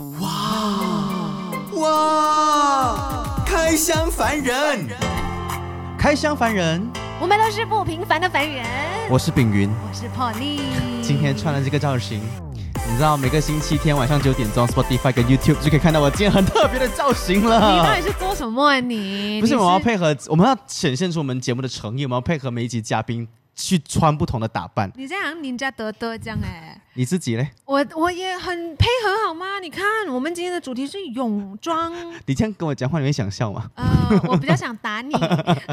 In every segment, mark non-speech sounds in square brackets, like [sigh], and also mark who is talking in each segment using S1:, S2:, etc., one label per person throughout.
S1: 哇哇！开箱凡人，
S2: 开箱凡人，
S3: 我们都是不平凡的凡人。
S2: 我是炳云，
S3: 我是 Polly。
S2: 今天穿了这个造型，你知道每个星期天晚上九点钟，Spotify 跟 YouTube 就可以看到我今天很特别的造型了
S3: 你到底。是做什么啊你？
S2: 不是，我们要配合，我们要显现出我们节目的诚意，我们要配合每一集嘉宾去穿不同的打扮。
S3: 你这样人家得得这样哎、
S2: 你自己嘞？
S3: 我我也很配合好吗？你看，我们今天的主题是泳装，
S2: 你这样跟我讲话，你会想笑吗？
S3: 呃，我比较想打你。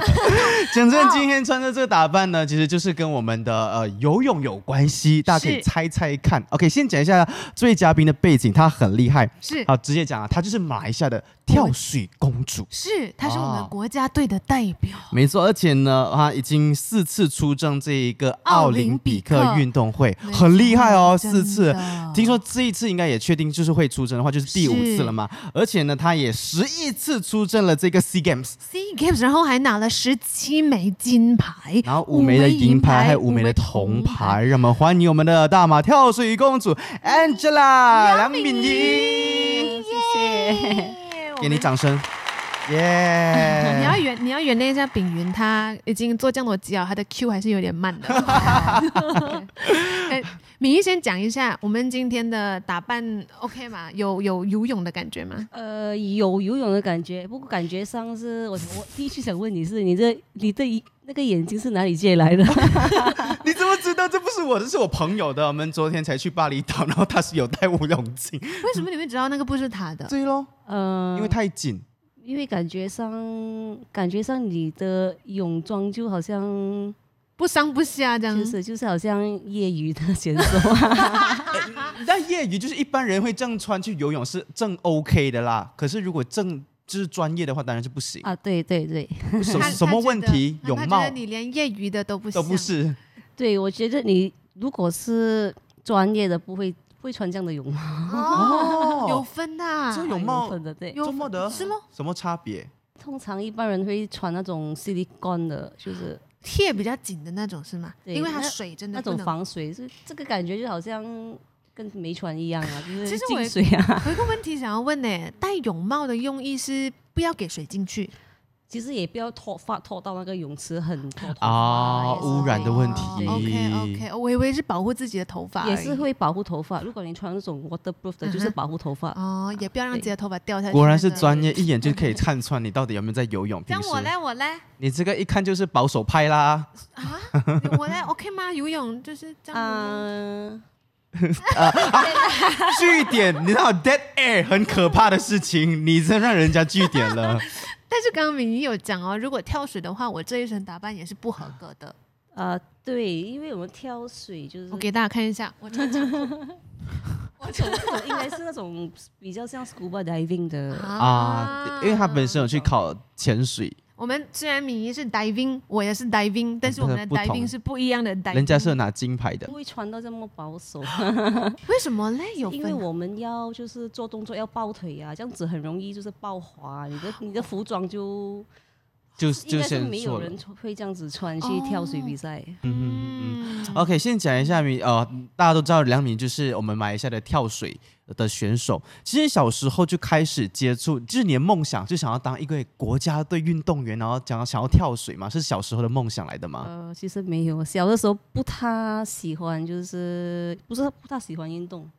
S3: [laughs]
S2: 讲真，今天穿的这个打扮呢，其实就是跟我们的呃游泳有关系，大家可以猜猜看。OK，先讲一下这位嘉宾的背景，他很厉害。
S3: 是
S2: 好，直接讲啊，她就是马来西亚的跳水公主。
S3: 是，她是我们
S2: 哦
S3: 国家队的代表。
S2: 没错，而且呢，她已经四次出征这一个奥林匹克运动会，很厉害哦，
S3: 真
S2: 四次。听说这一次应该也确定就是会出征的话，就是第五次了嘛。而且呢，他也十一次出征了这个 Sea
S3: Games，C Games，然后还拿了十七枚金牌，
S2: 然后五枚的银牌，还有五枚的铜牌。让我们欢迎我们的大马跳水公主 Angela 梁敏仪，
S3: 谢谢。
S2: 给你掌声，
S3: 你要！原你要原谅一下丙云，他已经做这样多集啊，他的 Q 还是有点慢的。[laughs] 哎敏仪先讲一下，我们今天的打扮 OK 吗？有有游泳的感觉吗？
S4: 呃，有游泳的感觉，不过感觉上是我我第一句想问你是你这你这一那个眼睛是哪里借来的？[laughs]
S2: 你怎么知道这不是我的？这是我朋友的。我们昨天才去巴厘岛，然后他是有戴无泳镜。
S3: 为什么你会知道那个不是他的？
S2: 对咯，
S4: 呃，
S2: 因为太紧。
S4: 因为感觉上感觉上你的泳装就好像
S3: 不上不下这样。
S4: 就是就是好像业余的选手，[laughs]
S2: 但业余就是一般人会正穿去游泳是正 OK 的啦。可是如果正就是专业的话，当然是不行。
S4: 啊，对对对
S3: 他
S2: 什什么问题？泳帽
S3: 你连业余的都不
S2: 都不。是。
S4: 对，我觉得你如果是专业的，不会不会穿这样的泳帽，
S3: 哦，有分的啊。
S2: 这泳帽
S4: 分的对。
S3: 有
S2: 这么的
S3: 是吗，
S2: 什么差别？
S4: 通常一般人会穿那种 silicone 的，就是
S3: 贴比较紧的那种是吗？
S4: 对
S3: 因为它水真的
S4: 那种防水，是这个感觉就好像跟没穿一样啊，就是
S3: 其实我
S4: 进水啊。
S3: 有一个问题想要问呢，戴泳帽的用意是不要给水进去
S4: 其实也不要脱发脱到那个泳池很脱头
S2: 啊污染的问题
S3: OK OK，我以为是保护自己的头发，
S4: 也是会保护头发。如果你穿那种 waterproof 的，就是保护头发。
S3: 哦，也不要让自己的头发掉下去。
S2: 果然是
S3: 那个
S2: 专业，一眼就可以看穿你到底有没有在游泳。平时
S3: 这样我嘞，我嘞
S2: 你这个一看就是保守派啦。
S3: 啊，我嘞 OK 吗？游泳就是这样吗。
S4: 嗯，
S2: 据点，你知道 dead air 很可怕的事情，你真让人家据点了。
S3: 但是刚刚敏仪有讲哦，如果跳水的话，我这一身打扮也是不合格的。
S4: 呃，对，因为我们跳水就是
S3: 我给大家看一下，我穿长裤
S4: 这种这种应该是那种比较像 scuba diving 的。
S2: 啊，因为他本身有去考潜水，
S3: 我们虽然敏仪是 diving，我也是 diving，但是我们的 diving 是不一样的 diving。
S2: 人家是有拿金牌的
S4: 不。会穿到这么保守，[laughs]
S3: 为什么嘞？有
S4: 因为我们要就是做动作要抱腿啊，这样子很容易就是抱滑，你的你的服装就
S2: 就
S4: 应
S2: 就
S4: 该是没有人。会这样子穿去跳水比赛。
S3: 嗯
S2: OK，先讲一下米，呃，大家都知道梁敏就是我们马来西亚的跳水的选手。其实小时候就开始接触，就是你的梦想就想要当一个国家队运动员，然后想要想要跳水嘛，是小时候的梦想来的吗？
S4: 呃，其实没有，小的时候不太喜欢，就是不是不太喜欢运动，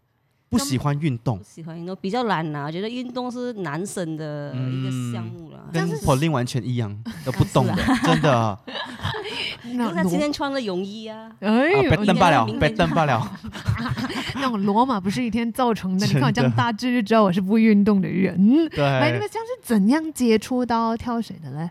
S2: 不喜欢运动
S4: 不，喜欢运动，比较懒呐、觉得运动是男生的一个项目啦。
S2: 跟 Pauline 完全一样，都不懂的，[laughs] 真的啊，
S3: 那 [laughs]
S4: 他今天穿了泳衣啊，
S3: 哎
S2: 啊
S3: 呦，
S2: 被瞪罢了，被
S4: 明天
S2: 瞪罢了。[laughs]
S3: 那种罗马不是一天造成的。你看我这
S2: 真的
S3: 样大致就知道我是不运动的人。来，你
S2: 对
S3: 们，这样是怎样接触到跳水的嘞？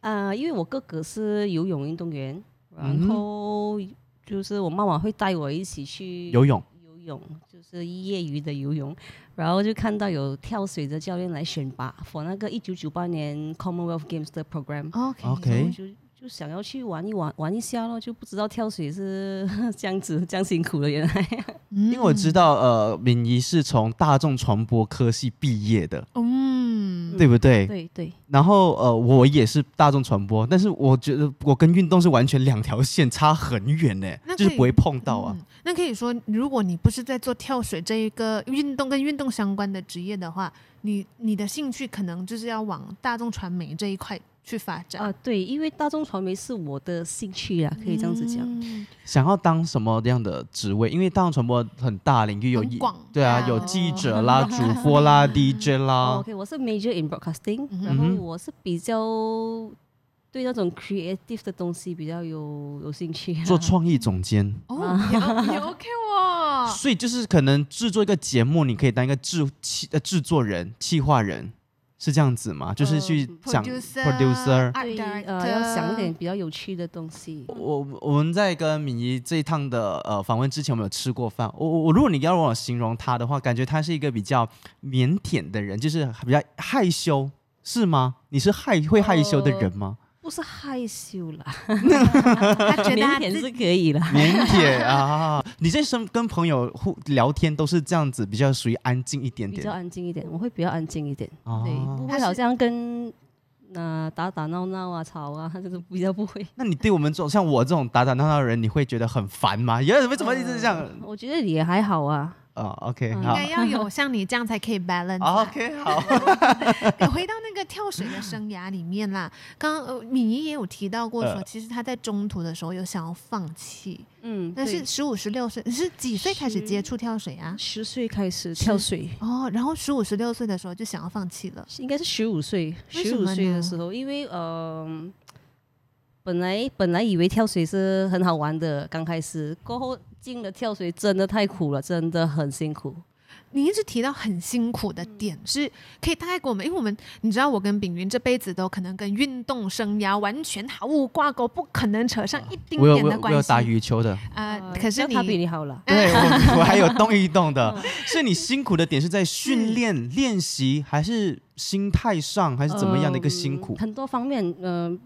S4: 啊、因为我哥哥是游泳运动员，
S2: 嗯
S4: 然后就是我妈妈会带我一起去
S2: 游泳
S4: 游泳，就是业余的游泳，然后就看到有跳水的教练来选拔，for 那个一九九八年 Commonwealth Games 的 program，OK
S3: OK
S4: 我想要去玩一玩玩一下咯，就不知道跳水是 [laughs] 这样子这样辛苦的，原来
S3: 因
S2: 因为我知道，呃，敏仪是从大众传播科系毕业的，
S3: 嗯，
S2: 对不对？
S4: 对对，
S2: 然后呃，我也是大众传播，但是我觉得我跟运动是完全两条线，差很远呢
S3: 那，
S2: 就是不会碰到啊。
S3: 嗯那可以说，如果你不是在做跳水这一个运动跟运动相关的职业的话，你你的兴趣可能就是要往大众传媒这一块去发展。
S4: 啊、对，因为大众传媒是我的兴趣啊，可以这样子讲。
S3: 嗯
S2: 想要当什么样的职位？因为大众传播很大领域，有对啊，
S3: 啊
S2: 有记者啦、[laughs] 主播啦、DJ
S4: 哦
S2: 啦。
S4: OK，我是 major in broadcasting，、
S3: 嗯
S4: 然后我是比较对那种 creative 的东西比较有有兴趣、啊。
S2: 做创意总监，
S3: 哦，也也 OK 哦。
S2: 所以就是可能制作一个节目，你可以当一个制企呃制作人、企划人，是这样子吗？就是去讲
S3: producer
S4: 对呃，要想一点比较有趣的东西。
S2: 我我们在跟敏仪这一趟的呃访问之前，我们有吃过饭。我我我如果你要让我形容他的话，感觉他是一个比较腼腆的人，就是比较害羞，是吗？你是害会害羞的人吗？
S4: 不是害羞啦，[laughs]
S3: 他觉得
S4: 腼腆是可以啦。
S2: 腼腆啊！你在生跟朋友互聊天都是这样子，比较属于安静一点点
S4: 比较。安静一点，我会比较安静一点，
S2: 哦
S4: 对，不会好像跟呃打打闹闹啊、吵啊，[laughs] 就是比较不会。[laughs]
S2: 那你对我们这种像我这种打打闹闹的人，你会觉得很烦吗？有为什么一直这样？
S4: 我觉得也还好啊。
S2: 啊，OK，
S3: 应该要有像你这样才可以 balance 啊。
S2: ，OK，好。[laughs]
S3: 诶回到那个跳水的生涯里面啦，刚刚呃敏仪也有提到过说，
S2: 呃
S3: 其实他在中途的时候有想要放弃，
S4: 嗯，
S3: 但是十五、十六岁，你是几岁开始接触跳水啊？
S4: 十岁开始跳水，
S3: 哦，然后十五、十六岁的时候就想要放弃了。
S4: 应该是十五岁，十五岁的时候，因为呃，本来本来以为跳水是很好玩的，刚开始过后进了跳水，真的太苦了，真的很辛苦。
S3: 你一直提到很辛苦的点，是可以大概给我们，因为我们你知道，我跟炳云这辈子都可能跟运动生涯完全毫无挂钩，不可能扯上一丁点的关系。
S2: 有打羽球的，
S3: 啊、
S4: 呃
S3: 可是
S4: 他比
S3: 你
S4: 好了。
S2: 对我还有动一动的，所以你辛苦的点是在训练、练习，还是心态上，还是怎么样的一个辛苦？
S4: 很多方面，嗯、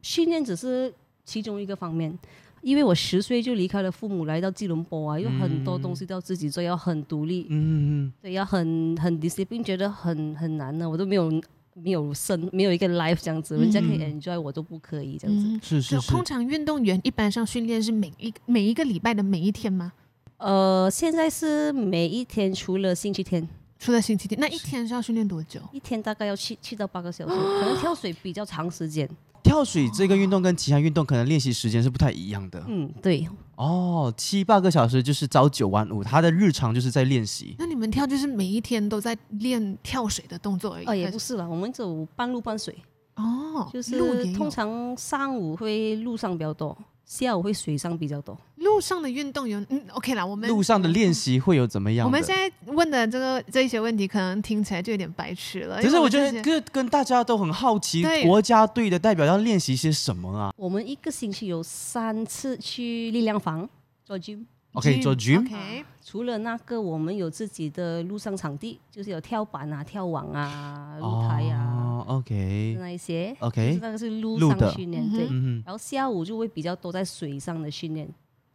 S4: 训练只是其中一个方面。因为我十岁就离开了父母，来到吉隆坡啊，有很多东西都要自己做，要很独立，
S2: 嗯，嗯
S4: 对，要很很 discipline，觉得很很难的，我都没有没有生没有一个 life 这样子，人家可以 enjoy，我都不可以这样子。
S3: 嗯，
S2: 是是是
S3: 通，常运动员一般上训练是每一每一个礼拜的每一天吗？
S4: 呃，现在是每一天除了星期天，
S3: 除了星期天，那一天是要训练多久？
S4: 一天大概要七七到八个小时，可能跳水比较长时间。
S2: 跳水这个运动跟其他运动可能练习时间是不太一样的
S4: 嗯，对，
S2: 哦。七八个小时就是朝九晚五，他的日常就是在练习。
S3: 那你们跳就是每一天都在练跳水的动作而已？
S4: 哦，也不是了，我们走半路半水，
S3: 哦，
S4: 就是
S3: 路
S4: 通常上午会路上比较多，下午会水上比较多。
S3: 路上的运动员，嗯，OK 啦，我们
S2: 路上的练习会有怎么样的？
S3: 我们现在问的这个这一些问题，可能听起来就有点白痴了。
S2: 可是我觉得跟跟大家都很好奇，国家队的代表要练习些什么啊
S4: 我们一个星期有三次去力量房做 gym。
S2: ？OK，做
S3: gym，OK，
S4: 除了那个，我们有自己的路上场地，就是有跳板啊、跳网啊、露台啊、
S2: 哦，OK
S4: 那一些。
S2: OK，
S4: 那个是路
S2: 路的
S4: 上训练，对。
S2: 嗯
S4: 然后下午就会比较多在水上的训练。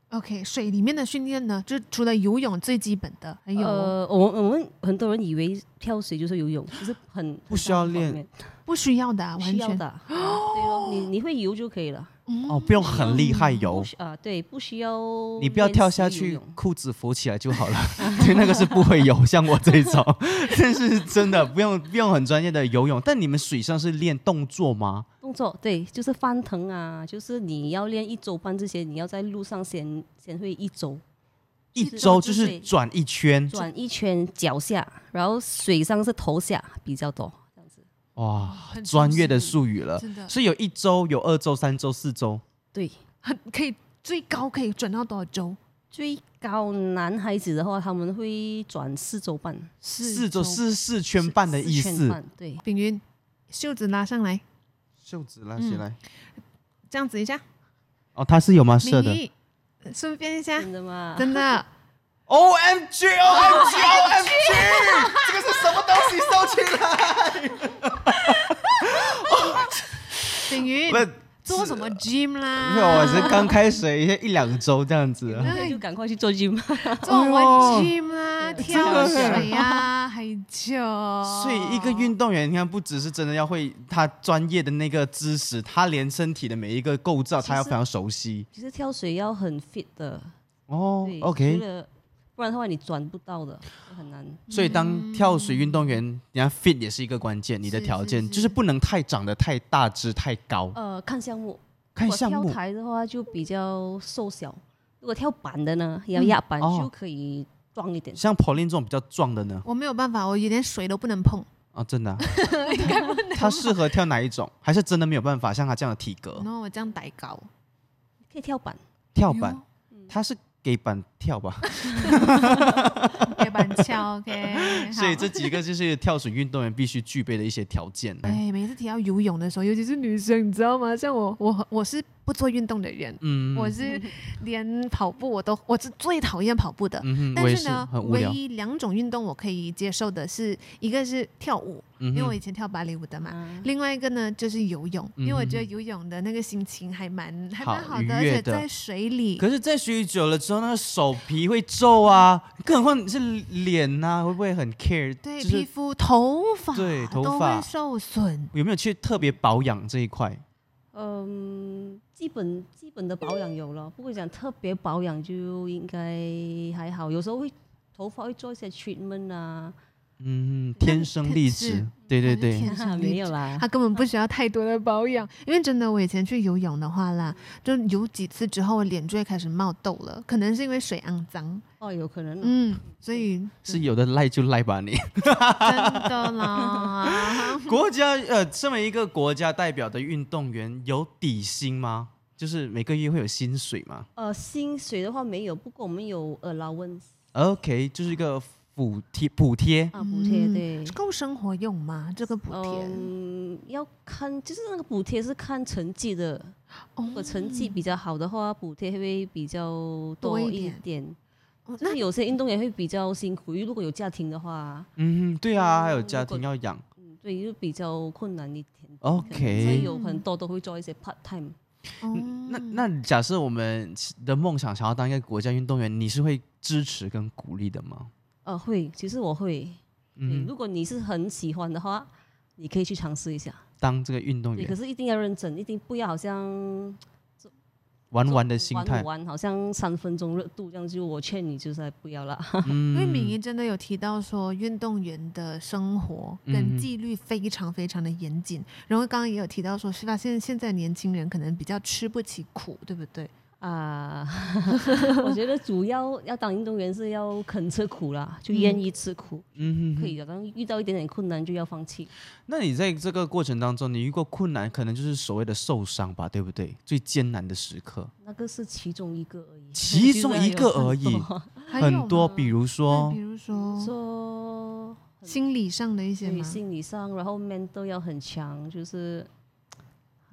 S3: OK，水里面的训练呢，就除了游泳最基本的，还有、
S4: 呃，我我们很多人以为跳水就是游泳，其实很
S2: 不需要练，
S3: 不需要的、完全
S4: 需要的啊。对哦，你你会游就可以了。
S3: 嗯
S2: 哦，不用很厉害游
S4: 啊，对，不需要。
S2: 你不要跳下去，裤子浮起来就好了。[laughs] 对，那个是不会游，像我这种，[laughs] 但是真的不用不用很专业的游泳。但你们水上是练动作吗？
S4: 动作对，就是翻腾啊，就是你要练一周半这些，你要在路上先先会一周
S2: 一周就是转一圈，
S4: 转一圈脚下，然后水上是头下比较多。
S2: 哇，
S3: 很
S2: 专业的术语了。
S3: 真的
S2: 所以有一周、有二周、三周、四周。
S4: 对，
S3: 很可以最高可以转到多少周？
S4: 最高男孩子的话，他们会转四周半，
S2: 四周四四圈半的意思。
S4: 四圈半，对，
S3: 炳云，袖子拉上来，
S2: 袖子拉起来。
S3: 这样子一下，
S2: 哦，他是有吗？射的。
S3: 你顺便一下，
S4: 真的吗？
S3: 真的。[laughs]
S2: O M G O M G O M G，这个是什么东西？收起来！[laughs]
S3: 炳云
S2: 不，
S3: 做什么 gym 啦
S2: 没有，我是刚开始一一两周这样子。[laughs]
S4: 那就赶快去做 gym。
S3: 做什么
S2: 哎呦
S3: gym 啦？跳水啊，还就。
S2: 所以一个运动员，你看不只是真的要会他专业的那个知识，他连身体的每一个构造，他要非常熟悉。
S4: 其实跳水要很 fit 的，
S2: 哦，OK
S4: 不然的话你转不到的，很难。
S2: 所以当跳水运动员，人家 fit 也是一个关键，你的
S3: 是
S2: 条件
S3: 是
S2: 就是不能太长得太大只太高。
S4: 呃，看项目，
S2: 看项目
S4: 跳台的话就比较瘦小，如果跳板的呢，要压板
S2: 哦
S4: 就可以壮一点。
S2: 像 Pauline 这种比较壮的呢？
S3: 我没有办法，我连水都不能碰。
S2: 啊，真的啊、他适合跳哪一种？还是真的没有办法像他这样的体格
S3: 然后我这样抬高，
S4: 可以跳板，
S2: 跳板？他是给板跳吧？[laughs]
S3: 给板跳，OK。[laughs]
S2: 所以这几个就是跳水运动员必须具备的一些条件。
S3: 哎，每次提到游泳的时候，尤其是女生，你知道吗？像我，我我是不做运动的人，
S2: 嗯，
S3: 我是连跑步我都，我是最讨厌跑步的。但是呢，唯。一两种运动我可以接受的是，一个是跳舞，
S2: 嗯，
S3: 因为我以前跳芭蕾舞的嘛。
S4: 嗯
S3: 另外一个呢就是游泳，因为我觉得游泳的那个心情还蛮还
S2: 好
S3: 蛮好的，而且在水里，
S2: 可是，在水里久了之后，那个手皮会皱啊，更何况你是脸呐、会不会很 care？
S3: 对
S2: 就是
S3: 皮肤、头发
S2: 对头
S3: 都
S2: 发
S3: 会受损。
S2: 有没有去特别保养这一块？
S4: 嗯，基本基本的保养有了，不过讲特别保养就应该还好，有时候会头发会做一些 treatment 啊，
S2: 嗯，天生丽质
S3: 是，
S2: 对对对，
S3: 天生
S4: 没有啦。
S3: 他根本不需要太多的保养，因为真的，我以前去游泳的话啦，就游几次之后，脸就会开始冒痘了，可能是因为水肮脏，
S4: 哦，有可能、哦。
S3: 嗯，所以 [laughs]
S2: 是有的赖就赖吧你。[laughs]
S3: 真的啦，[laughs]
S2: 国家呃，身为一个国家代表的运动员，有底薪吗？就是每个月会有薪水吗
S4: 呃，薪水的话没有，不过我们有
S2: allowance？OK，就是一个补贴补贴。
S4: 啊，补贴
S3: 嗯
S4: 对。
S3: 够生活用吗？这个补贴，
S4: 嗯，要看，就是那个补贴是看成绩的。
S3: 哦
S4: 如果成绩比较好的话，补贴会比较多一
S3: 点
S4: 点。
S3: 哦
S4: 那有些运动员会比较辛苦，因为如果有家庭的话，
S2: 嗯，对啊，还有家庭要养。
S4: 嗯，对，就比较困难一点。
S2: OK
S4: 所以有很多都会做一些 part time。
S3: 哦
S2: 那那假设我们的梦想想要当一个国家运动员，你是会支持跟鼓励的吗？
S4: 呃，会，其实我会。
S2: 嗯，
S4: 如果你是很喜欢的话，你可以去尝试一下。
S2: 当这个运动
S4: 对，可，是一定要认真，一定不要好像
S2: 玩玩的心态
S4: 玩，玩，好像三分钟热度这样，就我劝你就是不要啦。[laughs]
S2: 嗯
S3: 因为敏仪真的有提到说，运动员的生活
S2: 嗯
S3: 跟纪律非常非常的严谨。然后刚刚也有提到说，是发现现在年轻人可能比较吃不起苦，对不对？
S4: 啊，[laughs] 我觉得主要要当运动员是要肯吃苦啦，就愿意吃苦，
S2: 嗯哼
S4: 可以的。当遇到一点点困难就要放弃。
S2: 那你在这个过程当中，你遇过困难，可能就是所谓的受伤吧，对不对？最艰难的时刻，
S4: 那个是其中一个而已，
S2: 其中一个而已 [laughs] 很多，比如
S3: 对
S2: 说
S3: 比，如说
S4: 说
S3: 心理上的一些
S4: 对
S3: 吗？
S4: 心理上，然后 mental 要很强，就是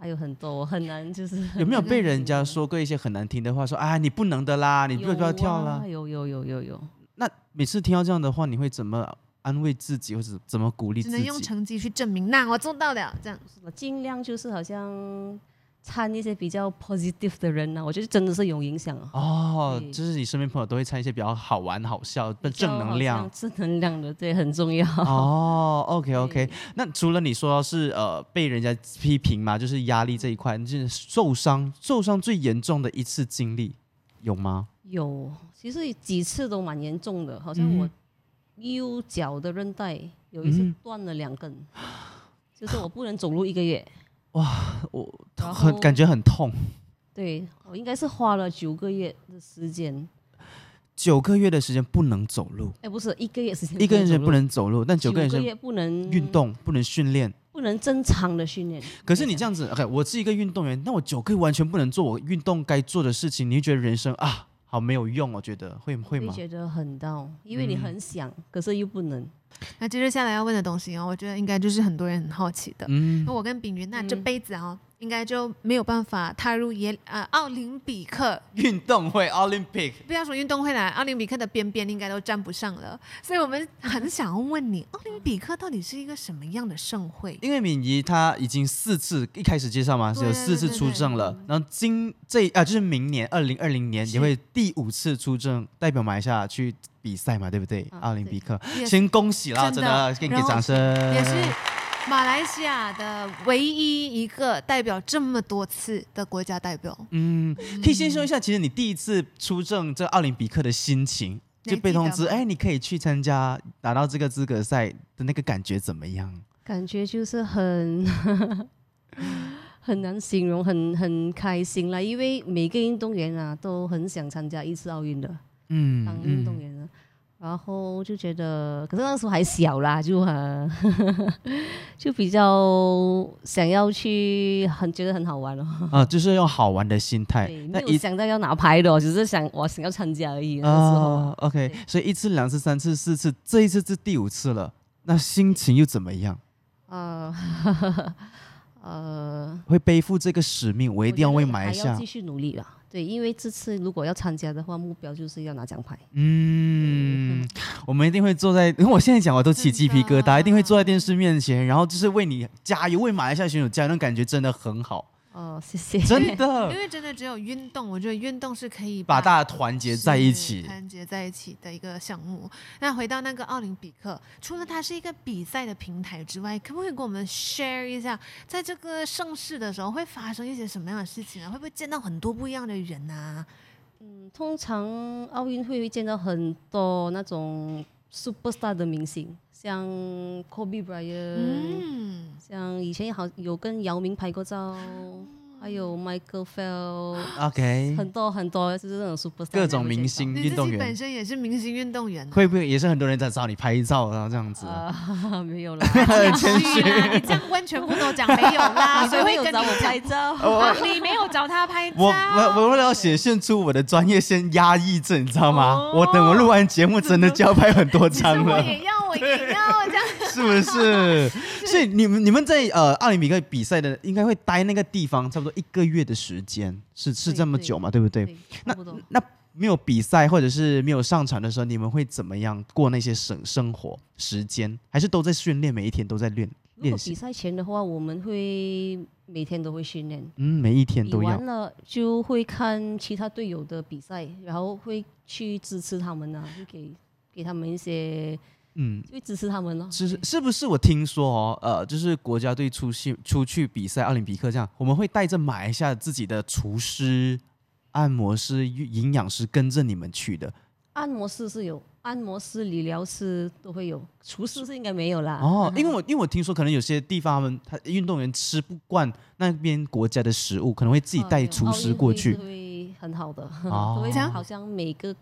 S4: 还有很多我很难，就是
S2: 有没有被人家 [laughs] 说过一些很难听的话，说啊你不能的啦，你不要不要跳啦？
S4: 啊有有有有有，
S2: 那每次听到这样的话，你会怎么安慰自己，或者怎么鼓励自己
S3: 只能用？成绩去证明，那我做到了，这样。
S4: 我尽量就是好像参一些比较 positive 的人呢、啊我觉得真的是有影响啊。
S2: 哦，就是你身边朋友都会参一些比较好玩、好笑的正能量
S4: 正能量的，对，很重要。
S2: 哦，OK [laughs] OK，那除了你说是呃被人家批评嘛，就是压力这一块，就是受伤，受伤最严重的一次经历有吗？
S4: 有，其实几次都蛮严重的，好像
S2: 嗯
S4: 我右脚的韧带有一次
S2: 嗯
S4: 断了两根，就是我不能走路一个月。
S2: 我
S4: 然后
S2: 很感觉很痛，
S4: 对我应该是花了九个月的时间，
S2: 九个月的时间不能走路，
S4: 哎，不是一个月时间，
S2: 一个月
S4: 时间
S2: 不能走路，但九个人是
S4: 九个月不能
S2: 运，动，不能训练。
S4: 不能正常的训练。
S2: 可是你这样子，OK，我是一个运动员，那我九个月完全不能做我运动该做的事情，你会觉得人生啊好没有用，我觉得会会吗？
S4: 会觉得很 down，因为你
S2: 嗯
S4: 很想，可是又不能。
S3: 那接着下来要问的东西哦，我觉得应该就是很多人很好奇的。
S2: 嗯
S3: 那我跟炳云，那这
S4: 嗯
S3: 辈子啊、应该就没有办法踏入也呃奥林匹克。
S2: 运动会 Olympic，
S3: 不要说运动会啦，奥林匹克的边边应该都站不上了。所以我们很想要问你，[laughs] 奥林匹克到底是一个什么样的盛会？
S2: 因为敏仪她已经四次一开始介绍嘛，是有四次出征了，然后今这啊就是明年二零二零年也会第五次出征，代表马来西亚去比赛嘛，对不对？
S4: 啊
S2: 奥林匹克，先恭喜啦，
S3: 真的
S2: 真的，给你掌声。
S3: 也是马来西亚的唯一一个代表这么多次的国家代表。
S2: 嗯，可以先说一下，其实你第一次出征这奥林匹克的心情，就被通知，哎，你可以去参加，拿到这个资格赛的那个感觉怎么样？
S4: 感觉就是很很难形容，很很开心啦。因为每个运动员啊都很想参加一次奥运的，
S2: 嗯
S4: 当运动员的。然后就觉得，可是那时候还小啦，就很 [laughs] 就比较想要去，很觉得很好玩哦。
S2: 啊，就是用好玩的心态
S4: 对，，
S2: 那
S4: 没有想到要拿牌的哦，只是想我想要参加而已。那时候
S2: 啊，OK，所以一次、两次、三次、四次，这一次是第五次了，那心情又怎么样？
S4: 呃 [laughs] 呃，
S2: 会背负这个使命，我一定要为马来西亚
S4: 继。续努力啦。对，因为这次如果要参加的话，目标就是要拿奖牌。
S2: 嗯，我们一定会坐在，因为我现在讲我都起鸡皮疙瘩，一定会坐在电视面前，然后就是为你加油，为马来西亚选手加油，那种感觉真的很好，
S4: 哦，谢谢。
S2: 真的
S3: 因为真的只有运动，我觉得运动是可以
S2: 把大家团结在一起。
S3: 团结在一起的一个项目。那回到那个奥林匹克，除了它是一个比赛的平台之外，可不可以跟我们 share 一下，在这个盛世的时候会发生一些什么样的事情啊？会不会见到很多不一样的人啊？
S4: 嗯通常奥运会会见到很多那种 super star 的明星，像 Kobe Bryant，、
S3: 嗯，
S4: 像以前好有跟姚明拍过照，还有 Michael
S2: Phelps，OK，
S4: 很多很多就是那种 super star
S2: 各种
S4: 会见到
S2: 明星
S3: 你自己
S2: 运动员。
S3: 本身也是明星运动员、啊，
S2: 会不会也是很多人在找你拍照，然后这样子？
S4: 啊，[laughs] 没有啦，[laughs]
S2: 谦虚。
S3: 啊你这样问全部都讲没有啦，[laughs]
S4: 你
S3: 谁
S4: 都没有找我
S3: 会跟你讲
S4: 拍照。
S3: 啊你没有找他拍照，
S2: 我我我为了要显现出我的专业，先压抑着，你知道吗？
S3: 哦。
S2: 我等我录完节目，真的就要拍很多张了。
S3: 我也要，我这样。
S2: 是不是？[laughs] 所以你们你们在呃奥林匹克比赛的，应该会待那个地方差不多一个月的时间，是是这么久嘛？对不对？
S4: 对，差不多。
S2: 那没有比赛或者是没有上场的时候，你们会怎么样过那些生生活时间？还是都在训练，每一天都在练
S4: 如
S2: 练习？
S4: 果比赛前的话，我们会每天都会训练，
S2: 嗯，每一天都要
S4: 完。了就会看其他队友的比赛，然后会去支持他们啊，会给给他们一些，
S2: 嗯，
S4: 就会支持他们咯。
S2: 是是不是我听说哦，呃，就是国家队出去出去比赛奥林匹克这样，我们会带着马来西亚自己的厨师、按摩师、营养师跟着你们去的
S4: 按摩师是有，按摩师、理疗师都会有，厨师是应该没有啦。
S2: 哦。因为我因为我听说可能有些地方他们他运动员吃不惯那边国家的食物，可能会自己带
S4: 哦
S2: 厨师过去。
S4: 会很好的，
S2: 哦 [laughs]
S4: 好像每个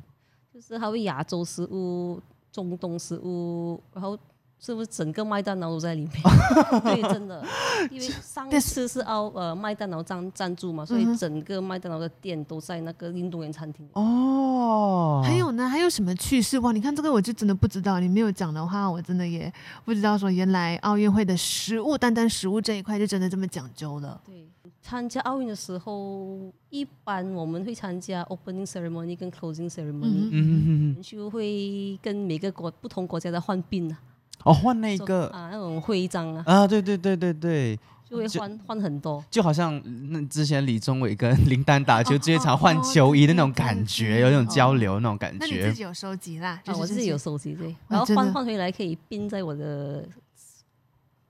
S4: 就是他会亚洲食物、中东食物，然后是不是整个麦当劳都在里面？[laughs] 对，真的，因为上一次是奥呃麦当劳赞赞助嘛，所以整个麦当劳的店都在那个运动员餐厅。
S2: 哦，
S3: 还有呢？还有什么趣事哇？你看这个我就真的不知道，你没有讲的话，我真的也不知道说原来奥运会的食物，单单食物这一块就真的这么讲究了。
S4: 对，参加奥运的时候，一般我们会参加 opening ceremony 跟 closing ceremony，、就会跟每个国不同国家的换兵啊，
S2: 哦，换那
S4: 做
S2: 个。
S4: 啊那种徽章啊，
S2: 啊，对对对对对，
S4: 就会换换很多。
S2: 就好像那之前李宗伟跟林丹打球，
S3: 哦
S2: 这一场换
S3: 哦
S2: 球衣的那种感觉，有那种交流那种感觉。
S3: 那你自。己有收集啦？就
S4: 啊，
S3: 是
S4: 我自己有收集对，然后换换回来可以并在我的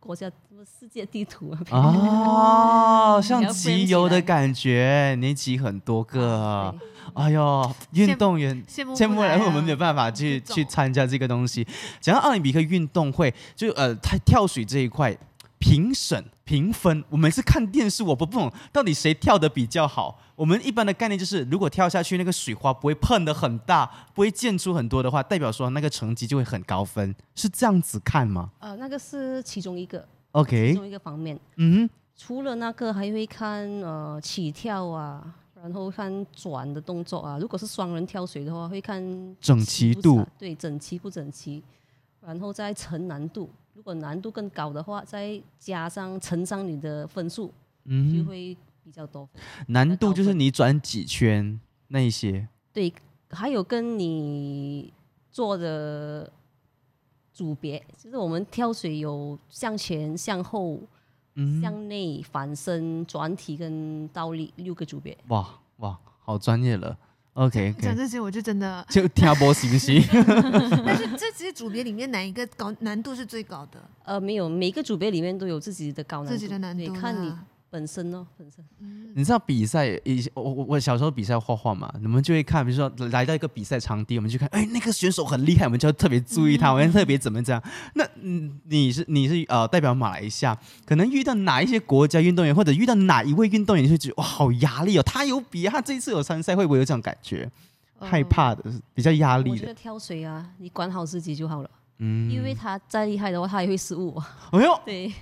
S4: 国家什么世界地图啊。
S2: 哦，[laughs] 像集邮的感觉，你集很多个。哎呦，运动员
S3: 羡慕
S2: 羡慕人，
S3: 不来啊
S2: 我们没有办法去去参加这个东西。讲到奥林匹克运动会，就呃，他跳水这一块评审评分，我每次看电视我不不懂到底谁跳的比较好。我们一般的概念就是，如果跳下去那个水花不会碰的很大，不会溅出很多的话，代表说那个成绩就会很高分，是这样子看吗
S4: 呃，那个是其中一个
S2: ，？OK，其
S4: 中一个方面。
S2: 嗯，
S4: 除了那个，还会看呃起跳啊，然后看转的动作啊。如果是双人跳水的话，会看
S2: 整齐度
S4: 对，整齐不整齐，然后再乘难度。如果难度更高的话，再加上乘上你的分数，嗯就
S2: 嗯，
S4: 会比较多。
S2: 难度就是你转几圈那一些。
S4: 对，还有跟你做的组别，就是我们跳水有向前、向后、
S2: 嗯，
S4: 向内、反身、转体跟倒立六个组别。
S2: 哇哇，好专业了。OK
S3: 讲这些我就真的，
S2: 就听波行不行？
S3: 但是这些组别里面哪一个高难度是最高的？
S4: 呃，没有，每个组别里面都有自己的高难度，
S3: 自己的难度
S4: 对，
S3: 啦，
S4: 看你本身哦，本身。
S2: 你知道比赛以我我我小时候比赛画画嘛，你们就会看，比如说来到一个比赛场地，我们就看，哎，那个选手很厉害，我们就要特别注意他，我们要特别怎么这样。那嗯，你是你是呃代表马来西亚，可能遇到哪一些国家运动员，或者遇到哪一位运动员，你会觉得哇好压力哦，他有比他这一次有参赛，会不会有这种感觉？害怕的，比较压力的，
S4: 我觉得跳水啊，你管好自己就好了，
S2: 嗯，
S4: 因为他再厉害的话，他也会失误啊。
S2: 哎呦，
S4: 对，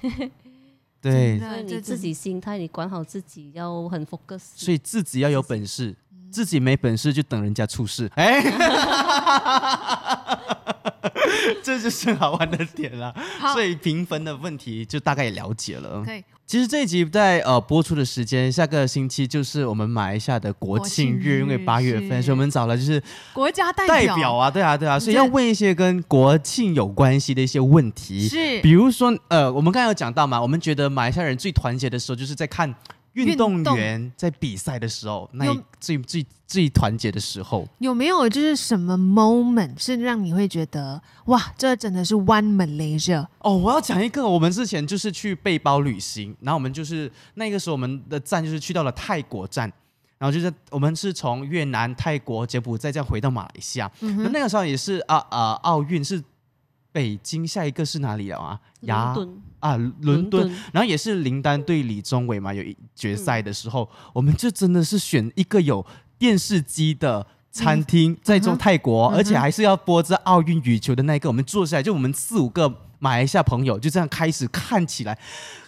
S2: 对
S4: 所以你自己心态，你管好自己，要很 focus。
S2: 所以自己要有本事，自己没本事就等人家出事。哎，[laughs] 这就是好玩的点了。
S3: 好
S2: 所以评分的问题就大概也了解了。
S3: 可以
S2: 其实这一集在呃播出的时间，下个星期就是我们马来西亚的国庆日，因为八月份，所以我们找了就是
S3: 国家代
S2: 代表啊，对啊，对啊，所以要问一些跟国庆有关系的一些问题。
S3: 是
S2: 比如说，呃，我们刚才有讲到嘛，我们觉得马来西亚人最团结的时候，就是在看运动员在比赛的时候，那最最最团结的时候。
S3: 有没有就是什么 moment 是让你会觉得哇，这真的是 One Malaysia？
S2: 哦，我要讲一个，我们之前就是去背包旅行，然后我们就是那个时候我们的站就是去到了泰国站。然后就是我们是从越南、泰国、柬埔寨这样回到马来西亚，那、那个时候也是啊啊奥运是北京，下一个是哪里了啊？雅
S4: 伦敦，
S2: 啊伦敦，然后也是林丹对李宗伟嘛，有一决赛的时候，我们就真的是选一个有电视机的。餐厅在中泰国，而且还是要播这奥运羽球的那一个，我们坐下来，就我们四五个马来西亚朋友就这样开始看起来。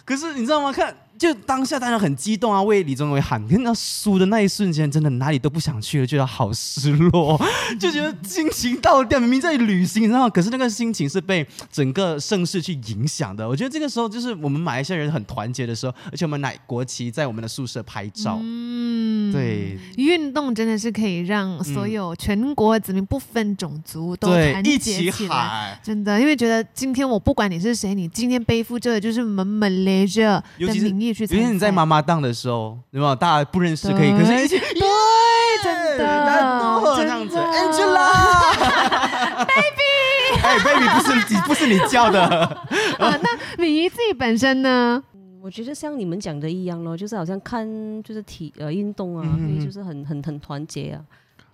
S2: 可是你知道吗？看就当下当然很激动啊，为李宗伟喊。可是那输的那一瞬间，真的哪里都不想去了，觉得好失落，[laughs] 就觉得心情倒掉。明明在旅行，你知道？可是那个心情是被整个盛世去影响的。我觉得这个时候就是我们马来西亚人很团结的时候，而且我们拿国旗在我们的宿舍拍照。
S3: 嗯，
S2: 对
S3: 运动真的是可以让所有全国子民不分种族都，团结起来。
S2: 喊。
S3: 真的，因为觉得今天我不管你是谁，你今天背负着的就是我们 Malaysia 的
S2: 尤其是
S3: 名义去参赛。
S2: 尤其你在妈妈档的时候，有没有？大家不认识可以，可是一起
S3: 对，真的，
S2: 这样子，Angela，baby，[laughs] 哎，baby 不是你，不是你叫的，[laughs]
S3: 啊，那敏仪自己本身呢？
S4: 我觉得像你们讲的一样咯，就是好像看就是体呃运动啊，
S2: 嗯
S4: 会就是很很很团结啊。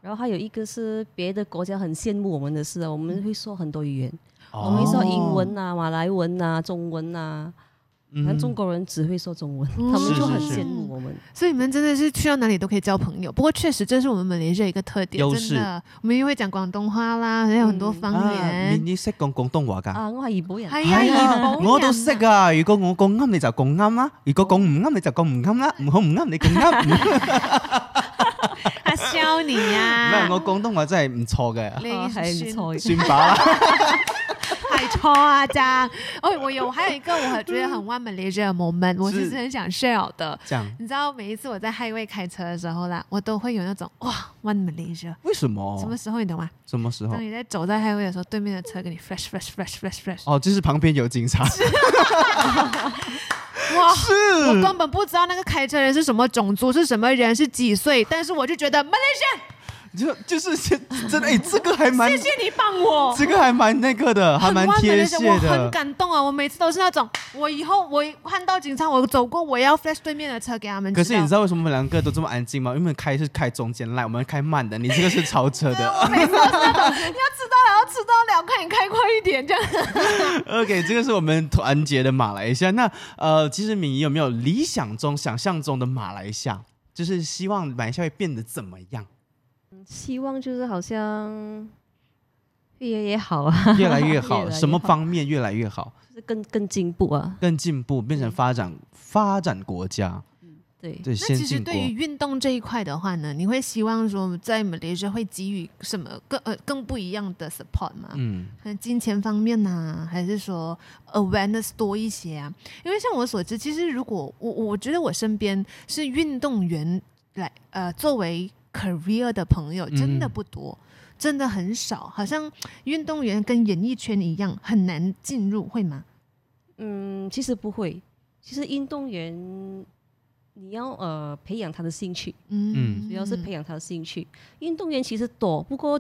S4: 然后还有一个是别的国家很羡慕我们的事啊，我们会说很多语言，我们会说英文啊、马来文啊、中文啊。
S2: 嗯
S4: 像中国人只会说中文，
S3: 嗯
S4: 他们就很羡慕我们。
S3: 所以你们真的是去到哪里都可以交朋友。不过确实这是我们马来西亚一个特点，
S2: 优势
S3: 真的，我们又会讲廣東話啦，還有很多方
S2: 啊
S3: 言。
S2: 你你識講廣東話㗎？
S4: 啊，我係怡保人，
S3: 係啊，
S2: 係啊
S3: 怡保人
S2: 我都識啊！如果我講啱，你就講啱啦；如果講唔啱，你就講唔啱啦。唔好唔啱，你講啱。唔 [laughs]
S3: 他笑你呀、
S2: 係我廣東話真係唔錯嘅，
S3: 你
S4: 哦係唔錯嘅。
S2: 算吧 [laughs] 啦。
S3: 太錯啊！這樣，哦，[laughs] 我有还有一个我很覺得很 One Malaysia 的 moment，我其實很想 share 的。
S2: 这样
S3: 你知道每一次我在 highway 開車的时候啦，我都会有那种哇 One Malaysia。
S2: 為什么？
S3: 什么时候你懂吗？
S2: 什么时候
S3: 当？你在走在 highway 的时候，对面的车跟你 flash flash flash flash flash。
S2: 哦，就是旁边有警察。
S3: 哇！
S2: 是
S3: 我根本不知道那个开车人是什么种族，是什么人，是几岁，但是我就觉得 Malaysia，
S2: 就就是真的，哎，这个还蛮
S3: 谢谢你帮我。
S2: 这个还蛮那个的，还蛮贴切
S3: 我很。感动啊！我每次都是那种，我以后我看到警察，我走过，我要 flash 对面的车给他们。
S2: 可是你知道为什么我们两个都这么安静吗？因为我們開是开中间来，我们开慢的，你这个是超车的。
S3: 我每次都是那種，你要迟到了，要迟到了，快点开快一点这样。[laughs]
S2: OK，这个是我们团结的马来西亚。那呃，其实敏仪有没有理想中、想象中的马来西亚？就是希望马来西亚会变得怎麼樣？
S4: 希望就是好像越来越好啊，
S2: 越来越好，[laughs] 什么方面越来越好？
S4: 就是更更进步啊。
S2: 更进步，变成发展发展国家。
S4: 对，
S2: 对，
S3: 那其实对。于运动这一块的话呢，你会希望说在马来西亚会给予什么更呃更不一样的 support 吗？
S2: 嗯
S3: 可能金钱方面呐、还是说 awareness 多一些啊？因为像我所知，其实如果我我觉得我身边是运动员来呃作为 career 的朋友，真的
S2: 嗯
S3: 不多。真的很少，好像运动员跟演艺圈一样很难进入，会吗？
S4: 嗯，其实不会，其实运动员你要呃培养他的兴趣，
S2: 嗯
S4: 主要是培养他的兴趣。运动员其实多，不过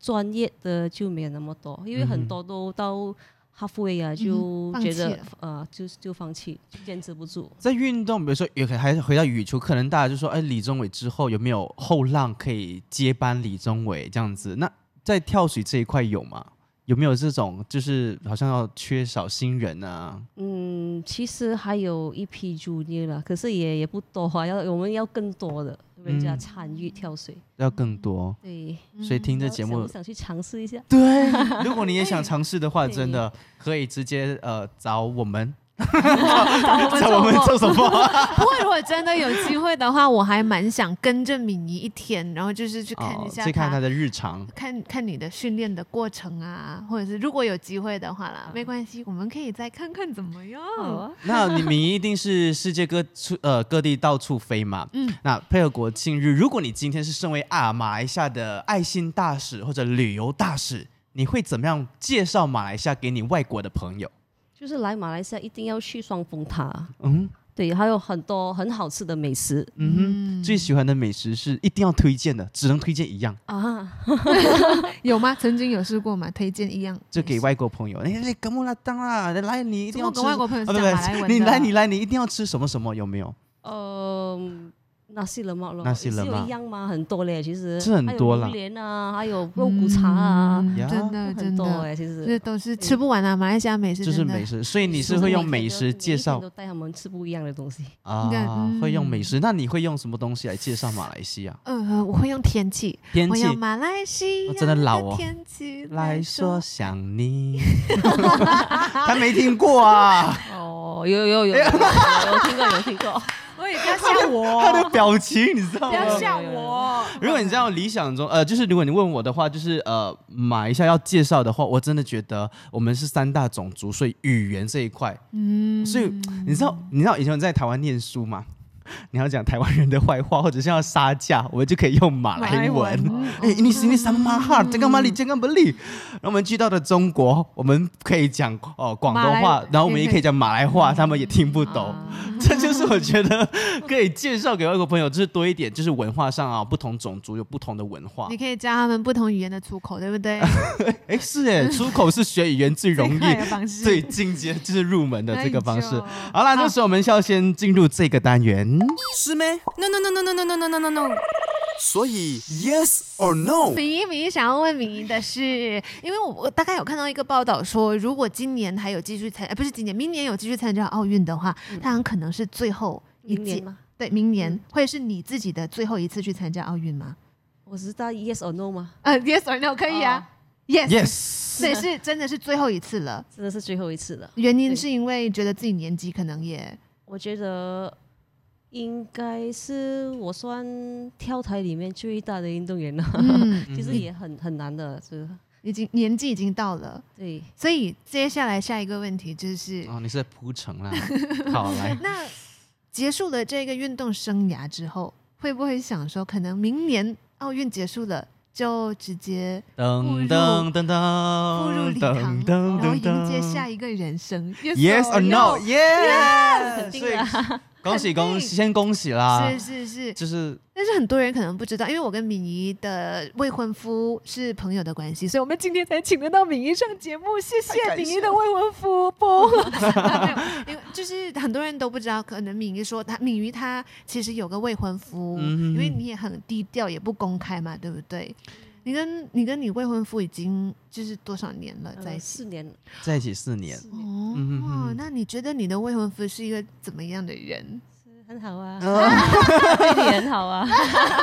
S4: 专业的就没有那么多，因为
S2: 嗯
S4: 很多都到 halfway 啊，就
S3: 嗯放
S4: 觉得、呃就就放弃，就坚持不住。
S2: 在运动，比如说也可还是回到羽球，可能大家就说，哎，李宗伟之后有没有后浪可以接班李宗伟这样子？那在跳水这一块有吗？有没有这种就是好像要缺少新人啊？
S4: 嗯，其实还有一批 junior 了，可是也也不多啊，要我们要更多的人家
S2: 嗯
S4: 参与跳水。
S2: 要更多，
S4: 对，
S2: 所以听这
S4: 那
S2: 节目
S4: 想不，想去尝试一下？
S2: 对，如果你也想 [laughs] 尝试的话，真的可以直接呃找我们，[laughs]
S3: 我们
S2: 找我们做什么？[laughs]
S3: 不过，如果真的有机会的话，我还蛮想跟着敏仪一天，然后就是去看一
S2: 哦
S3: 下
S2: 去看他
S3: 她
S2: 的日常。
S3: 看看你的训练的过程啊，或者是如果有机会的话
S2: 啊
S3: 啦，没关系，我们可以再看看怎么样。
S2: 那你们一定是世界各处呃各地到处飞嘛？
S3: 嗯
S2: 那配合国庆日，如果你今天是身为啊马来西亚的爱心大使或者旅游大使，你会怎么样介绍马来西亚给你外国的朋友？
S4: 就是来马来西亚一定要去双峰塔，
S2: 嗯
S4: 对，还有很多很好吃的美食
S2: 嗯哼，最喜欢的美食是一定要推荐的，只能推荐一样，
S4: 啊。[laughs]
S3: 有吗？曾经有试过吗？推荐一样，
S2: 就给外国朋友。哎，哎格木拉当啦，来你一定要吃。
S3: 跟外国朋友是
S2: 啊不
S3: 讲马来
S2: 不，
S3: 文的？
S2: 你来你来，你一定要吃什么什么？有没有？
S4: 呃，纳西冷帽咯，
S2: 纳西冷帽
S4: 是有一样吗？很多嘞，其实。
S2: 是很多啦。
S4: 还有榴莲啊，还有肉骨茶啊，
S3: 真的真
S4: 很多
S3: 的，
S4: 哎，其实。
S3: 这都是吃不完啊！马来西亚美食
S2: 就是美食，所以你是
S4: 就是
S2: 会用美食介绍？
S4: 都带他们吃不一样的东西。
S2: 啊会用美食。那你会用什么东西来介绍马来西亚？
S3: 嗯，我会用天气，
S2: 天气？
S3: 马来西亚
S2: 哦真的老哦。
S3: 天气
S2: 来说。想你，[laughs] 他没听过啊，
S4: 哦，有有有有有有有听过有听过，
S3: 喂，不要像我，
S2: 他的表情你知道吗？
S3: 不要像我。
S2: 如果你这样理想中，呃，就是如果你问我的话，就是呃，马来西亚要介绍的话，我真的觉得我们是三大种族，所以语言这一块，
S3: 嗯，
S2: 所以你知道，你知道以前在台湾念书吗？[laughs] 你要讲台湾人的坏话，或者是要杀价，我们就可以用马来文。[laughs] 哎，你是你什么哈？这个马里，这个不利。然后我们去到了中国，我们可以讲哦广东话，然后我们也可以讲马来话，他们也听不懂。
S4: 啊
S2: 这就是我觉得可以介绍给外国朋友，就是多一点，就是文化上啊，不同种族有不同的文化
S3: 你。可以教他们不同语言的出口，对不对？[laughs]
S2: 哎，是哎，出口是学语言最容易
S3: 最
S2: 进阶，就是入门的这个方式。好啦，这时候我们需要先进入这个单元。
S1: 是咩？No no no no no no no no no no no。所以 yes or no？
S3: 敏仪，敏仪想要问敏仪的是，因为我我大概有看到一个报道说，如果今年还有继续参，呃，不是今年，明年有继续参加奥运的话，它很可能是最后一届。
S4: 吗？
S3: 对，明年、
S4: 嗯
S3: 会是你自己的最后一次去参加奥运吗？
S4: 我知道 yes or no 吗？
S3: 呃，yes or no 可以啊、y e s
S2: Yes，
S3: 对，是真的是最后一次了。
S4: 真的是最后一次了。
S3: 原因是因为觉得自己年纪可能也
S4: 我觉得应该是我算跳台里面最大的运动员了，
S3: 嗯，[laughs]
S4: 其实也很很难的，是
S3: 已经年纪已经到了，
S4: 对。
S3: 所以接下来下一个问题就是，
S2: 哦，你是在铺陈啦。[laughs] 好，来，
S3: 那结束了这个运动生涯之后，会不会想说，可能明年奥运结束了，就直接
S2: 噔噔噔噔，
S3: 步入礼堂，
S2: 噔
S3: 然后迎接下一个人生
S2: ？Yes or no？no？Yes，
S4: 肯定的，
S2: 恭喜恭喜，先恭喜啦！
S3: 是是是，
S2: 就是
S3: 但是很多人可能不知道，因为我跟敏仪的未婚夫是朋友的关系，所以我们今天才请得到敏仪上节目。谢谢敏仪的未婚夫，[laughs] 不，就是很多人都不知道，可能敏仪说他敏仪他其实有个未婚夫，
S2: 嗯
S3: 因为你也很低调，也不公开嘛，对不对？你跟你跟你未婚夫已经就是多少年了在一
S4: 呃？四年，
S2: 在一起四年，
S4: 四年
S3: 哦，
S2: 嗯哼哼
S3: 那你觉得你的未婚夫是一个怎么样的人？
S4: 很好啊，
S2: 呃 [laughs]
S4: 对你很好啊，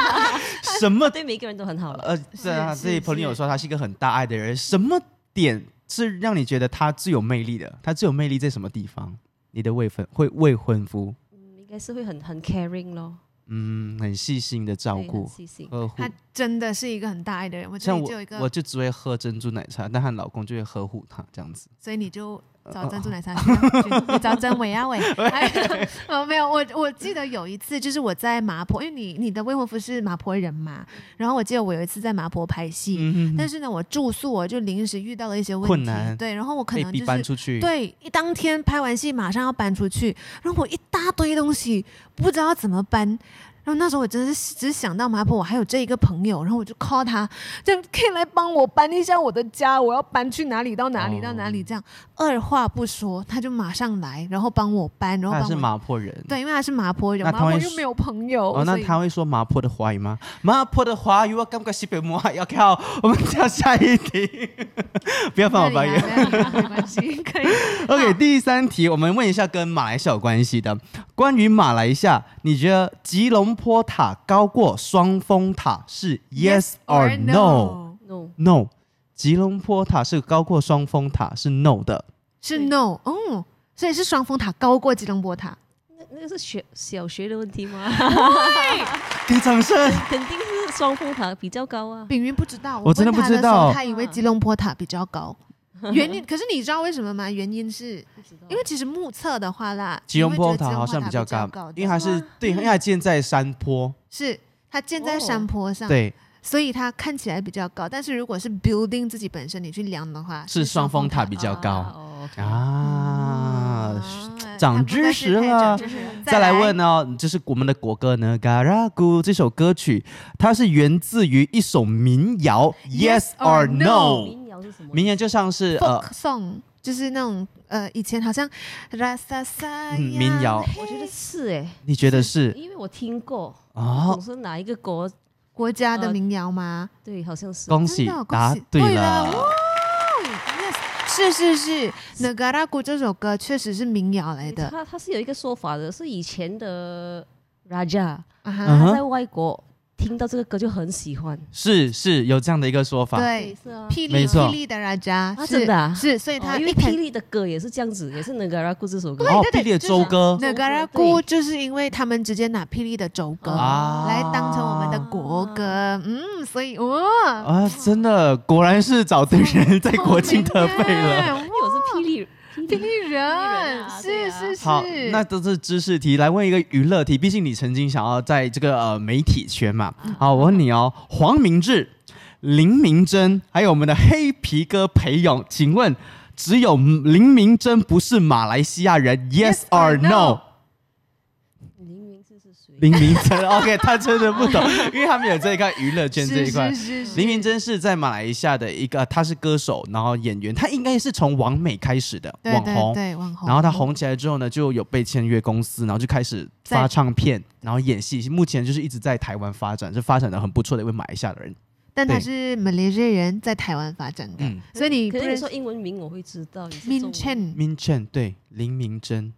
S4: [laughs]
S2: 什么？[laughs]
S4: 对每个人都很好了。
S2: 呃，对啊，所以朋友
S3: 是
S2: 说他是一个很大爱的人，什么点是让你觉得他最有魅力的？他最有魅力在什么地方？你的未婚会未婚夫，
S4: 嗯应该该是会很很 caring 咯，
S2: 嗯，很细心的照顾
S4: 很细心。
S2: 呵护
S3: 她。真的是一个很大爱的人。我这
S2: 像我
S3: 里就有一，个，
S2: 我就只会喝珍珠奶茶，但她老公就会呵护她这样子。
S3: 所以你就找珍珠奶茶去找真伟啊伟。哎 [laughs] 哦，没有，我我记得有一次，就是我在麻婆，因为你你的未婚夫是麻婆人嘛，然后我记得我有一次在麻婆拍戏，
S2: 嗯
S3: 但是呢，我住宿我就临时遇到了一些问题，
S2: 困难
S3: 对，然后我可能就是
S2: 搬出去。，
S3: 对，一当天拍完戏马上要搬出去，然后我一大堆东西不知道怎么搬。然后那时候我真的是只想到麻婆，我还有这一个朋友，然后我就 call 他，这样可以来帮我搬一下我的家，我要搬去哪里到哪里到哪里，
S2: 哦
S3: 这样二话不说他就马上来，然后帮我搬，然后
S2: 他是麻婆人。
S3: 对，因为他是麻婆人，麻
S2: 那他会说
S3: 婆又没有朋友，
S2: 哦，那他会说麻婆的华语吗？麻婆的华语我感觉西北话要靠我们跳下一题，[laughs] 不要翻我白眼。
S3: 不要理他没关系，可以。
S2: OK，第三题，我们问一下跟马来西亚有关系的，关于马来西亚，你觉得吉隆坡塔高过双峰塔是 yes or
S4: no？No，no，
S2: 吉隆坡塔是高过双峰塔是 no 的。
S3: 是 no，哦，所以是双峰塔高过吉隆坡塔。
S4: 那那个是学小学的问题吗？
S2: 给 [laughs] 掌声。
S4: 肯定是双峰塔比较高啊。[laughs]
S3: 炳云不知道，
S2: 我真的不知道
S3: 他以为吉隆坡塔比较高。[laughs] 原因，可是你知道为什么吗？原因是因为其实目测的话啦，
S2: 吉隆坡塔好像比较高因为它是对，因为它 [laughs] 建在山坡，
S3: 是它建在山坡上，，
S2: 对，
S3: 所以它看起来比较高。但是如果是 building 自己本身你去量的话，
S2: 是双峰塔比
S3: 比
S2: 较高。
S4: 哦
S2: 啊。长
S3: 长
S2: 知识了。再来问哦，就是我们的国歌呢，《Garagu》这首歌曲，它是源自于一首民谣 Yes，Yes or
S3: no
S4: 谣是什么？
S2: 民谣就像是呃
S3: song，就是那种呃以前好像
S2: 嗯民谣，
S4: 我觉得是哎，
S2: 你觉得是？
S4: 因为我听过，
S2: 哦。
S4: 总？是哪一个国？
S3: 国家的
S4: 呃
S3: 民谣吗？
S4: 对，好像是。
S2: 恭喜
S3: 恭喜
S2: 答对
S3: 对了。是是是，那嘎拉古这首歌确实是民谣来的。
S4: 他他是有一个说法的，是以前的 Raja，他在外国听到这个歌就很喜欢。
S2: 是是有这样的一个说法，
S3: 对，
S4: 是啊。
S3: 霹雳
S2: 错。
S3: 霹雳的人家
S4: 啊
S3: 是
S4: 真的啊？
S3: 是，所以他
S4: 哦因为
S3: 一开
S4: 霹雳的歌也是这样子，也是那个 Ragu 这首歌。
S2: 哦，
S3: 对
S2: 霹雳的
S3: 就是
S2: 周歌。
S3: 那嘎拉古就是因为他们直接拿霹雳的州歌
S2: 啊。
S3: 来当成我们的国歌，嗯，所以哇，
S2: 啊，真的果然是找对人，在国庆特备了。
S4: 雳霹
S3: 霹雳人是是是，
S2: 好，那都是知识题，来问一个娱乐题。毕竟你曾经想要在这个呃媒体圈嘛。好，我问你哦，黄明志、林明珍，还有我们的黑皮哥裴勇，请问只有林明珍不是马来西亚人，Yes or no？no？
S4: 林？
S2: 林明珍，OK，他真的不懂，因为他们有这一块娱乐圈这一块。[laughs]
S3: 是。是是
S2: 林明珍是在马来西亚的一个，他是歌手，然后演员，他应该是从网美开始的
S3: 对对
S2: 网红，
S3: 对网红，
S2: 然后他红起来之后呢，就有被签约公司，然后就开始发唱片，然后演戏。目前就是一直在台湾发展，是发展的很不错的一位马来西亚的人。
S3: 但他
S2: 对。
S3: 是马来西亚人，在台湾发展的，
S2: 嗯。
S3: 所以你
S4: 可是你说英文名我会知道。
S3: Min
S4: Chen，Min
S3: Chen，
S2: 对林明珍，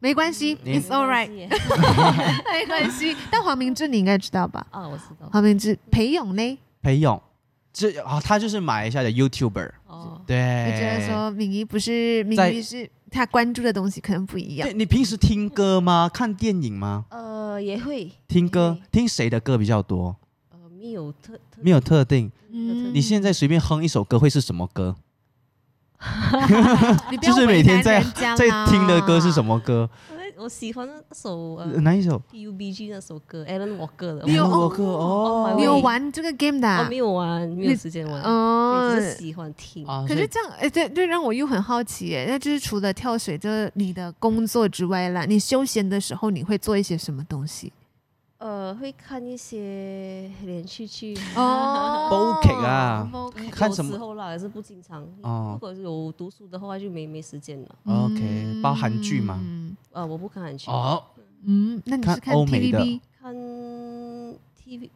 S3: 没关系，It's all right，[laughs]
S4: 没关系。
S3: 但黄明志你应该知道吧？
S4: 啊，我知道。
S3: 黄明志、裴勇呢？
S2: 裴勇，这啊他就是马来西亚的 YouTuber，
S4: 哦，
S2: 对。
S3: 我觉得说敏仪不是敏仪是他关注的东西可能不一样
S2: 对。你平时听歌吗？看电影吗？
S4: 呃，也会
S2: 听歌，听谁的歌比较多？
S4: 呃，没有特特
S2: 没有特定。
S3: 嗯
S2: 你现在随便哼一首歌会是什么歌？[laughs] 就是每天在在听的歌是什？么歌？
S4: 我我喜欢那首
S2: 呃
S4: 呃
S2: 哪一首
S4: ？PUBG 那首歌，Alan Walker 的。
S3: 你有
S2: 我歌哦，
S3: 你有玩这个 game 的
S4: 我
S3: 啊？
S4: 没有玩，没有时间玩，
S3: 哦
S4: 对，只是喜欢听。
S3: 可是这样，哎，对对，让我又很好奇，哎，那就是除了跳水这你的工作之外啦，你休闲的时候你会做一些什么东西？
S4: 呃，会看一些连续剧。[laughs]
S3: 哦
S2: Bokeh 啊看什么
S4: 时候啦，也是不经常。
S2: 哦
S4: 如果有读书的话，就没没时间了。
S2: OK，包韩剧吗？
S3: 嗯
S4: 呃，我不看韩剧，
S2: 哦，
S3: 嗯，那你是
S2: 看
S3: 看
S2: 欧美的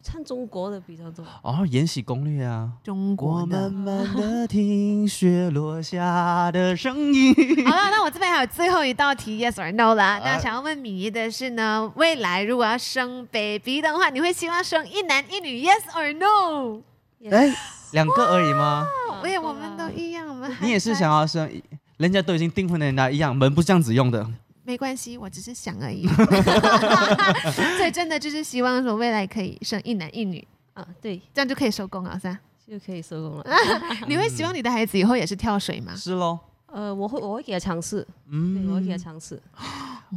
S4: 看中国的比较多。
S2: 哦，《延禧攻略》啊。
S3: 中国
S2: 我
S3: 的
S2: 慢？慢的听雪落下的声音。[laughs]
S3: 好了，那我这边还有最后一道题，yes or no 啦。
S2: 啊
S3: 那想要问米妮的是呢，未来如果要生 baby 的话，你会希望生一男一女，yes or no？
S2: 哎，两个而已吗？
S3: 我也，我们都一样，我们
S2: 你也是想要生？人家都已经订婚的人家一样，门不是这样子用的。
S3: 没关系，我只是想而已。[laughs] [laughs] 所以真的就是希望说未来可以生一男一女，
S4: 啊，对，
S3: 这样就可以收工了，是吧？
S4: 就可以收工了。[laughs]
S3: 你会希望你的孩子以后也是跳水吗？
S2: 是喽，
S4: 呃，我会我会给他尝试，对，
S2: 嗯，
S4: 我会给他尝试。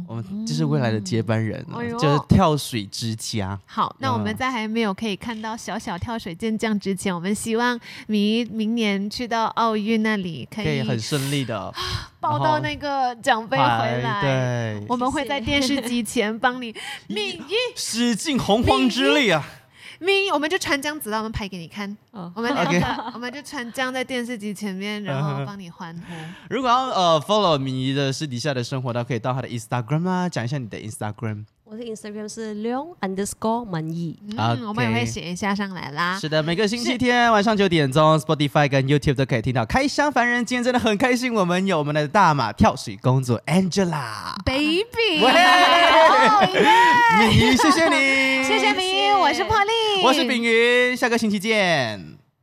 S2: 我们就是未来的接班人了
S3: 哎呦
S2: 就是跳水之家。
S3: 好，那我们在还没有可以看到小小跳水健将之前，我们希望明明年去到奥运那里可以
S2: 可以很顺利的
S3: 抱到那个奖杯回来。
S2: 对，
S3: 我们会在电视机前帮你 [laughs] 命一 [laughs]
S2: 使尽洪荒之力啊！
S3: 米一，我们就穿这样子，让我们拍给你看。
S4: 哦，
S3: 我们两个，[laughs] 我们就穿这样在电视机前面，[laughs] 然后帮你欢呼。
S2: 如果要呃 follow 米的私底下的生活的话，可以到他的 Instagram 啊，讲一下你的 Instagram。
S4: 我的 Instagram 是 leong underscore 满意。
S3: 嗯，我们也会写一下上来啦。
S2: 是的，每个星期天晚上九点钟，Spotify 跟 YouTube 都可以听到《开箱凡人》。今天真的很开心，我们有我们的大马跳水公主 Angela。
S3: Baby，
S2: 喂
S3: 哦耶
S2: 米，谢谢你，
S3: 谢谢米，我是破丽，
S2: 我是炳云，下个星期见。